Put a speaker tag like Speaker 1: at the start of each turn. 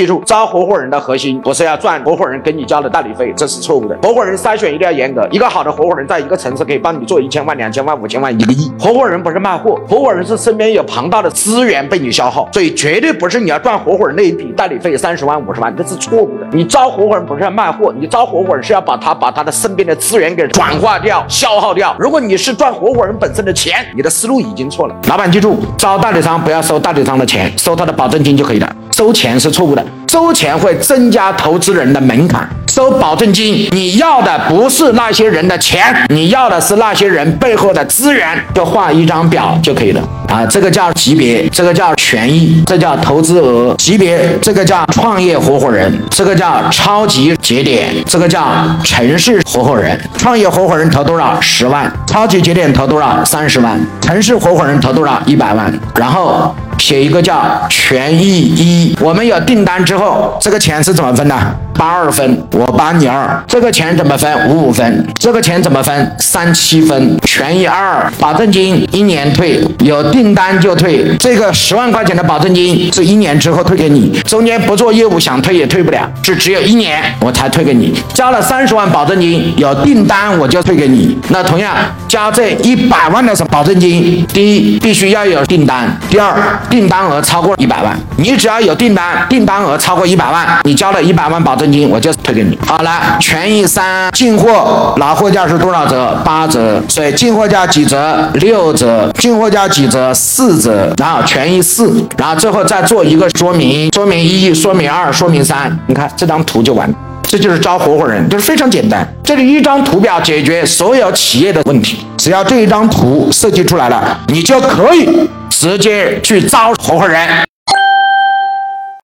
Speaker 1: 记住，招合伙人的核心不是要赚合伙人给你交的代理费，这是错误的。合伙人筛选一定要严格，一个好的合伙人在一个城市可以帮你做一千万、两千万、五千万、一个亿。合伙人不是卖货，合伙人是身边有庞大的资源被你消耗，所以绝对不是你要赚合伙人那一笔代理费三十万、五十万，这是错误的。你招合伙人不是要卖货，你招合伙人是要把他把他的身边的资源给转化掉、消耗掉。如果你是赚合伙人本身的钱，你的思路已经错了。老板记住，招代理商不要收代理商的钱，收他的保证金就可以了。收钱是错误的，收钱会增加投资人的门槛。收保证金，你要的不是那些人的钱，你要的是那些人背后的资源，就画一张表就可以了啊。这个叫级别，这个叫权益，这叫投资额级别，这个叫创业合伙人，这个叫超级节点，这个叫城市合伙人。创业合伙人投多少？十万。超级节点投多少？三十万。城市合伙人投多少？一百万。然后。写一个叫权益一，我们有订单之后，这个钱是怎么分的？八二分，我八你二。这个钱怎么分？五五分。这个钱怎么分？三七分。权益二，保证金一年退，有订单就退。这个十万块钱的保证金是一年之后退给你，中间不做业务想退也退不了，是只有一年我才退给你。交了三十万保证金，有订单我就退给你。那同样交这一百万的保证金，第一必须要有订单，第二。订单额超过一百万，你只要有订单，订单额超过一百万，你交了一百万保证金金，我就退给你。好了，权益三，进货拿货价是多少折？八折。所以进货价几折？六折。进货价几折？四折。然后权益四，然后最后再做一个说明，说明一，说明二，说明三。你看这张图就完，这就是招合伙人，就是非常简单。这里一张图表解决所有企业的问题，只要这一张图设计出来了，你就可以。直接去招合伙人。